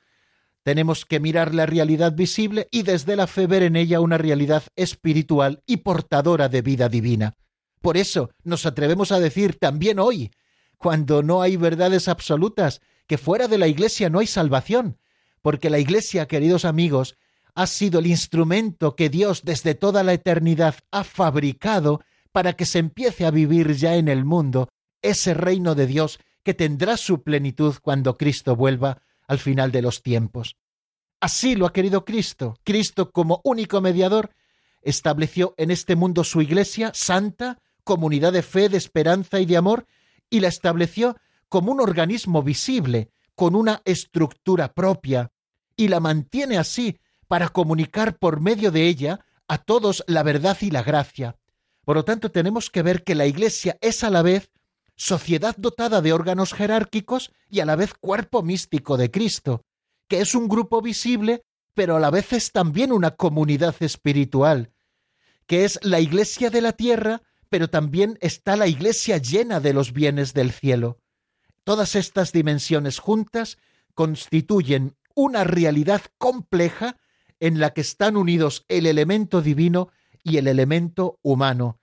Tenemos que mirar la realidad visible y desde la fe ver en ella una realidad espiritual y portadora de vida divina. Por eso nos atrevemos a decir también hoy, cuando no hay verdades absolutas, que fuera de la Iglesia no hay salvación, porque la Iglesia, queridos amigos, ha sido el instrumento que Dios desde toda la eternidad ha fabricado para que se empiece a vivir ya en el mundo ese reino de Dios que tendrá su plenitud cuando Cristo vuelva al final de los tiempos. Así lo ha querido Cristo. Cristo, como único mediador, estableció en este mundo su iglesia santa, comunidad de fe, de esperanza y de amor, y la estableció como un organismo visible, con una estructura propia, y la mantiene así para comunicar por medio de ella a todos la verdad y la gracia. Por lo tanto, tenemos que ver que la Iglesia es a la vez sociedad dotada de órganos jerárquicos y a la vez cuerpo místico de Cristo, que es un grupo visible, pero a la vez es también una comunidad espiritual, que es la iglesia de la tierra, pero también está la iglesia llena de los bienes del cielo. Todas estas dimensiones juntas constituyen una realidad compleja en la que están unidos el elemento divino y el elemento humano,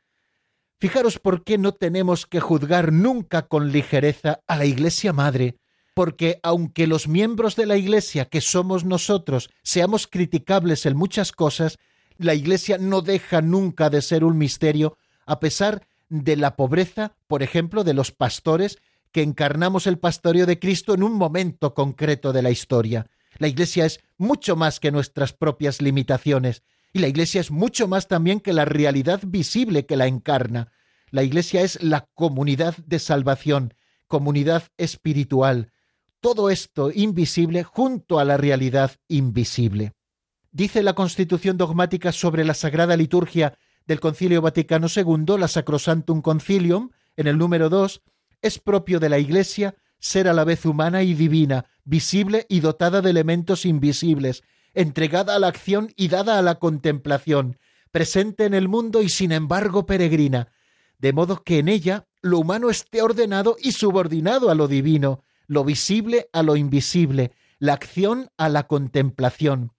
Fijaros por qué no tenemos que juzgar nunca con ligereza a la Iglesia Madre, porque aunque los miembros de la Iglesia, que somos nosotros, seamos criticables en muchas cosas, la Iglesia no deja nunca de ser un misterio, a pesar de la pobreza, por ejemplo, de los pastores, que encarnamos el pastoreo de Cristo en un momento concreto de la historia. La Iglesia es mucho más que nuestras propias limitaciones, y la Iglesia es mucho más también que la realidad visible que la encarna. La Iglesia es la comunidad de salvación, comunidad espiritual. Todo esto invisible junto a la realidad invisible. Dice la Constitución dogmática sobre la Sagrada Liturgia del Concilio Vaticano II, la Sacrosantum Concilium, en el número 2, es propio de la Iglesia ser a la vez humana y divina, visible y dotada de elementos invisibles, entregada a la acción y dada a la contemplación, presente en el mundo y sin embargo peregrina, de modo que en ella lo humano esté ordenado y subordinado a lo divino, lo visible a lo invisible, la acción a la contemplación,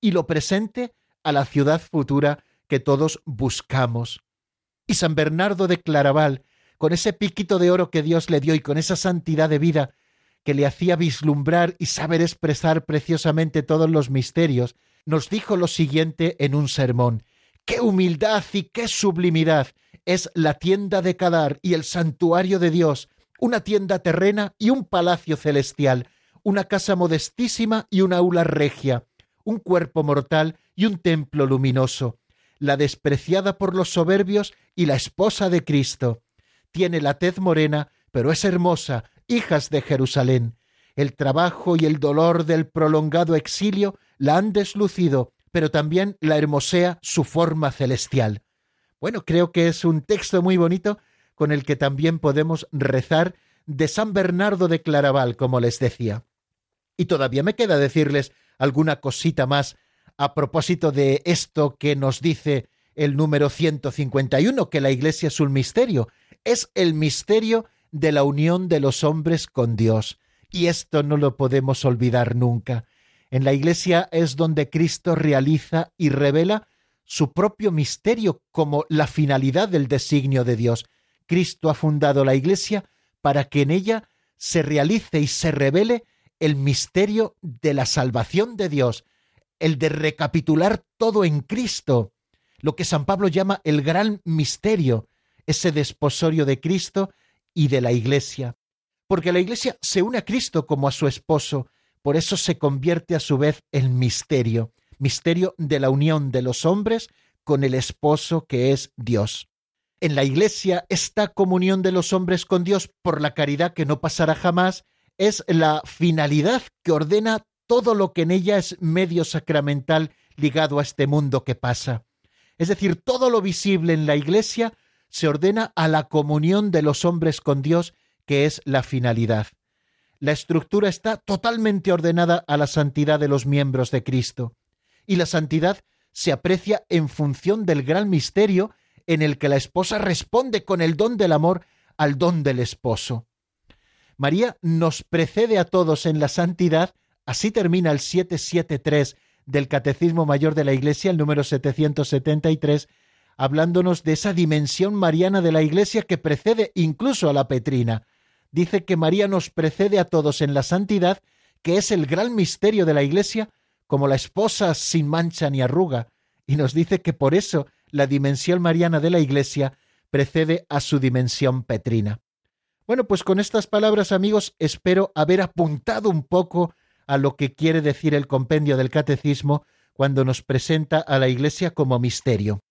y lo presente a la ciudad futura que todos buscamos. Y San Bernardo de Claraval, con ese piquito de oro que Dios le dio y con esa santidad de vida, que le hacía vislumbrar y saber expresar preciosamente todos los misterios, nos dijo lo siguiente en un sermón. ¡Qué humildad y qué sublimidad es la tienda de Cadar y el santuario de Dios, una tienda terrena y un palacio celestial, una casa modestísima y una aula regia, un cuerpo mortal y un templo luminoso, la despreciada por los soberbios y la esposa de Cristo. Tiene la tez morena, pero es hermosa, hijas de Jerusalén. El trabajo y el dolor del prolongado exilio la han deslucido, pero también la hermosea su forma celestial. Bueno, creo que es un texto muy bonito con el que también podemos rezar de San Bernardo de Claraval, como les decía. Y todavía me queda decirles alguna cosita más a propósito de esto que nos dice el número 151, que la Iglesia es un misterio. Es el misterio de la unión de los hombres con Dios. Y esto no lo podemos olvidar nunca. En la Iglesia es donde Cristo realiza y revela su propio misterio como la finalidad del designio de Dios. Cristo ha fundado la Iglesia para que en ella se realice y se revele el misterio de la salvación de Dios, el de recapitular todo en Cristo, lo que San Pablo llama el gran misterio, ese desposorio de Cristo y de la Iglesia, porque la Iglesia se une a Cristo como a su esposo, por eso se convierte a su vez en misterio, misterio de la unión de los hombres con el esposo que es Dios. En la Iglesia, esta comunión de los hombres con Dios por la caridad que no pasará jamás es la finalidad que ordena todo lo que en ella es medio sacramental ligado a este mundo que pasa. Es decir, todo lo visible en la Iglesia se ordena a la comunión de los hombres con Dios, que es la finalidad. La estructura está totalmente ordenada a la santidad de los miembros de Cristo, y la santidad se aprecia en función del gran misterio en el que la esposa responde con el don del amor al don del esposo. María nos precede a todos en la santidad, así termina el 773 del Catecismo Mayor de la Iglesia, el número 773, hablándonos de esa dimensión mariana de la Iglesia que precede incluso a la Petrina. Dice que María nos precede a todos en la santidad, que es el gran misterio de la Iglesia, como la esposa sin mancha ni arruga, y nos dice que por eso la dimensión mariana de la Iglesia precede a su dimensión petrina. Bueno, pues con estas palabras, amigos, espero haber apuntado un poco a lo que quiere decir el compendio del catecismo cuando nos presenta a la Iglesia como misterio.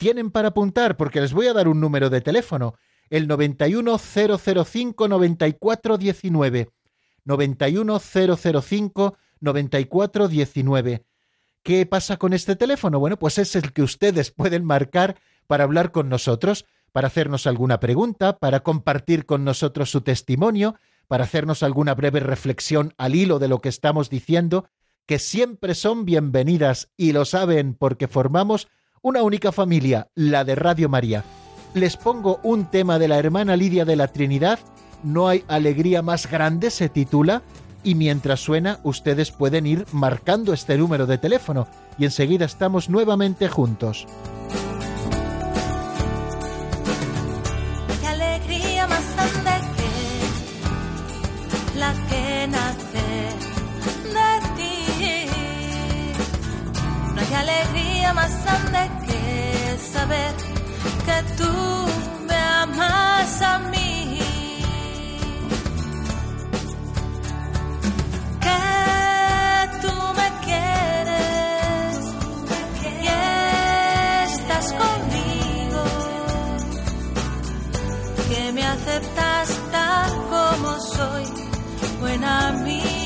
Tienen para apuntar, porque les voy a dar un número de teléfono, el 910059419. 910059419. ¿Qué pasa con este teléfono? Bueno, pues es el que ustedes pueden marcar para hablar con nosotros para hacernos alguna pregunta, para compartir con nosotros su testimonio, para hacernos alguna breve reflexión al hilo de lo que estamos diciendo, que siempre son bienvenidas y lo saben porque formamos una única familia, la de Radio María. Les pongo un tema de la hermana Lidia de la Trinidad, No hay alegría más grande se titula, y mientras suena ustedes pueden ir marcando este número de teléfono y enseguida estamos nuevamente juntos. Aceptas tal como soy, buen amigo.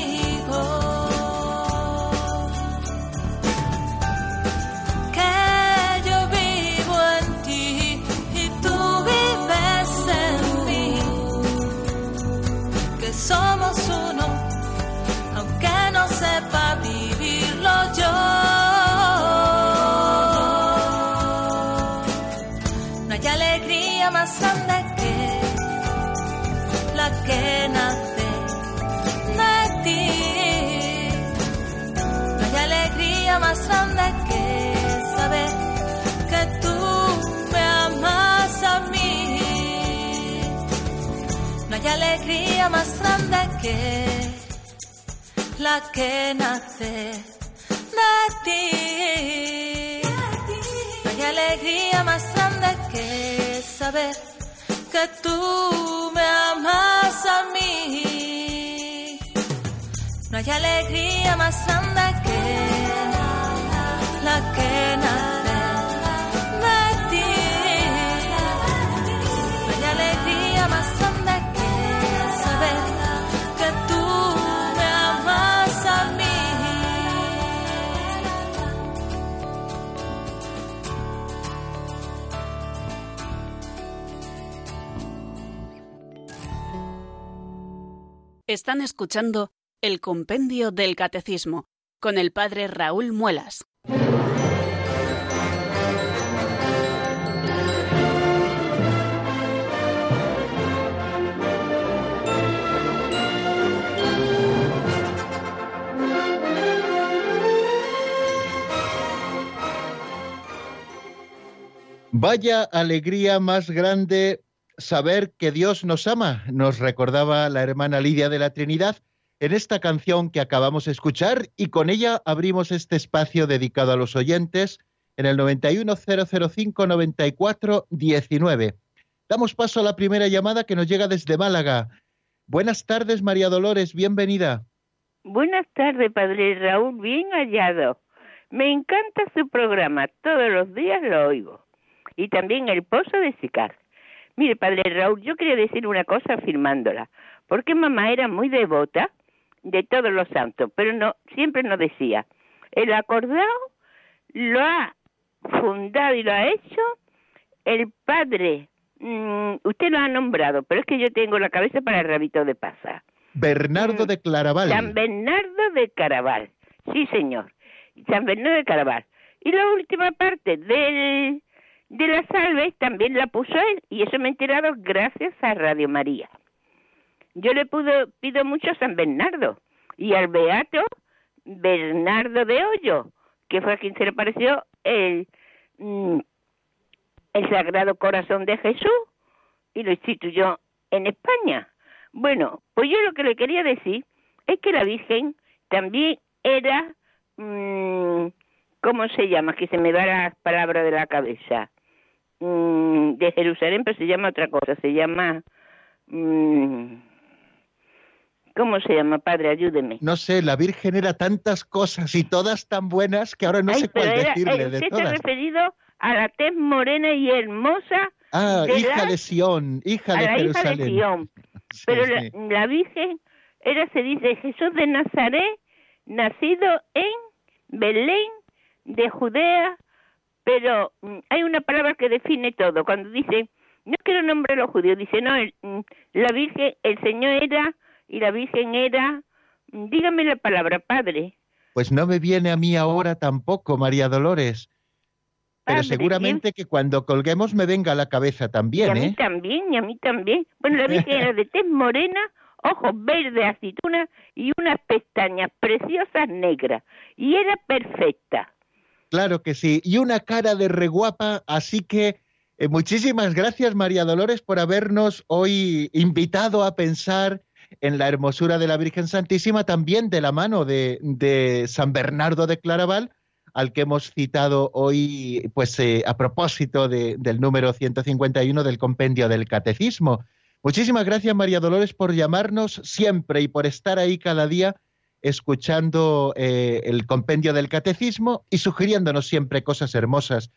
Hay alegría más grande que la que nace de ti. No hay alegría más grande que saber que tú me amas a mí. No hay alegría más grande que la que nace Están escuchando el Compendio del Catecismo con el Padre Raúl Muelas. Vaya alegría más grande saber que Dios nos ama, nos recordaba la hermana Lidia de la Trinidad en esta canción que acabamos de escuchar y con ella abrimos este espacio dedicado a los oyentes en el 910059419. Damos paso a la primera llamada que nos llega desde Málaga. Buenas tardes, María Dolores, bienvenida. Buenas tardes, padre Raúl, bien hallado. Me encanta su programa, todos los días lo oigo. Y también el pozo de Sicar. Mire, padre Raúl, yo quería decir una cosa afirmándola, porque mamá era muy devota de todos los santos, pero no siempre nos decía, el acordado lo ha fundado y lo ha hecho el padre Mm, usted lo ha nombrado, pero es que yo tengo la cabeza para el rabito de pasa. Bernardo mm, de Claraval. San Bernardo de Caraval. Sí, señor. San Bernardo de Caraval. Y la última parte del, de la salve también la puso él, y eso me he enterado gracias a Radio María. Yo le pudo, pido mucho a San Bernardo y al Beato Bernardo de Hoyo, que fue a quien se le pareció el. Mm, el Sagrado Corazón de Jesús y lo instituyó en España. Bueno, pues yo lo que le quería decir es que la Virgen también era, mmm, ¿cómo se llama? Que se me da la palabra de la cabeza. Mm, de Jerusalén, pero se llama otra cosa, se llama... Mm, ¿Cómo se llama, padre? Ayúdeme. No sé, la Virgen era tantas cosas y todas tan buenas que ahora no sé cuál decirle eh, de todas. referido a la tez morena y hermosa. Ah, hija de Sión, hija de la Hija de Sión. Pero La, Virgen era, se dice, Jesús de Nazaret, nacido en Belén de Judea, pero mm, hay una palabra que define todo. Cuando dice, no quiero nombrar a los judíos, dice, no, mm, la Virgen, el Señor era y la Virgen era, mm, dígame la palabra, Padre. Pues no me viene a mí ahora tampoco, María Dolores. Pero seguramente que cuando colguemos me venga a la cabeza también, y a mí ¿eh? también, y a mí también. Bueno, la Virgen era de tez morena, ojos verdes, aceituna y unas pestañas preciosas negras. Y era perfecta. Claro que sí. Y una cara de reguapa, así que eh, muchísimas gracias, María Dolores, por habernos hoy invitado a pensar en la hermosura de la Virgen Santísima, también de la mano de, de San Bernardo de Claraval, al que hemos citado hoy, pues eh, a propósito del número 151 del compendio del Catecismo. Muchísimas gracias, María Dolores, por llamarnos siempre y por estar ahí cada día escuchando eh, el compendio del Catecismo y sugiriéndonos siempre cosas hermosas.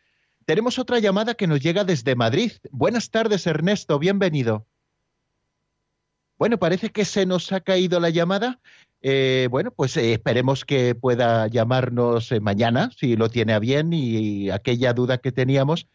Tenemos otra llamada que nos llega desde Madrid. Buenas tardes, Ernesto, bienvenido. Bueno, parece que se nos ha caído la llamada. Eh, bueno, pues eh, esperemos que pueda llamarnos mañana, si lo tiene a bien, y, aquella duda que teníamos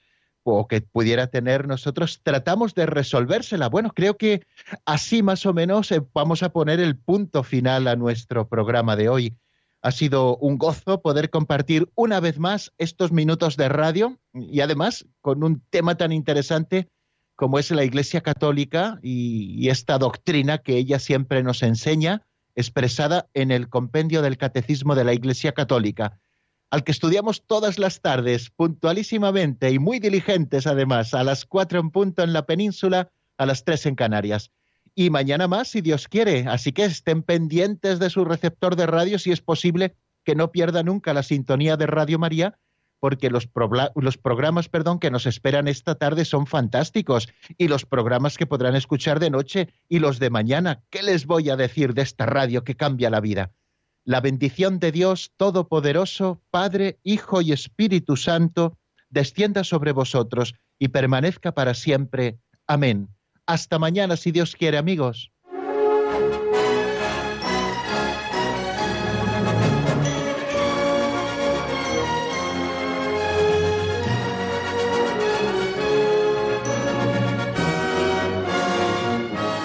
o que pudiera tener nosotros, tratamos de resolvérsela. Bueno, creo que así más o menos vamos a poner el punto final a nuestro programa de hoy. Ha sido un gozo poder compartir una vez más estos minutos de radio y además con un tema tan interesante como es la Iglesia Católica y esta doctrina que ella siempre nos enseña expresada en el compendio del Catecismo de la Iglesia Católica, al que estudiamos todas las tardes, puntualísimamente y muy diligentes además, a las cuatro en punto en la península, a las tres en Canarias. Y mañana más, si Dios quiere, así que estén pendientes de su receptor de radio si es posible que no pierda nunca la sintonía de Radio María porque los, los programas perdón, que nos esperan esta tarde son fantásticos y los programas que podrán escuchar de noche y los de mañana. ¿Qué les voy a decir de esta radio que cambia la vida? La bendición de Dios Todopoderoso, Padre, Hijo y Espíritu Santo, descienda sobre vosotros y permanezca para siempre. Amén. Hasta mañana, si Dios quiere, amigos.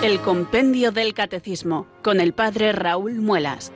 El Compendio del Catecismo con el Padre Raúl Muelas.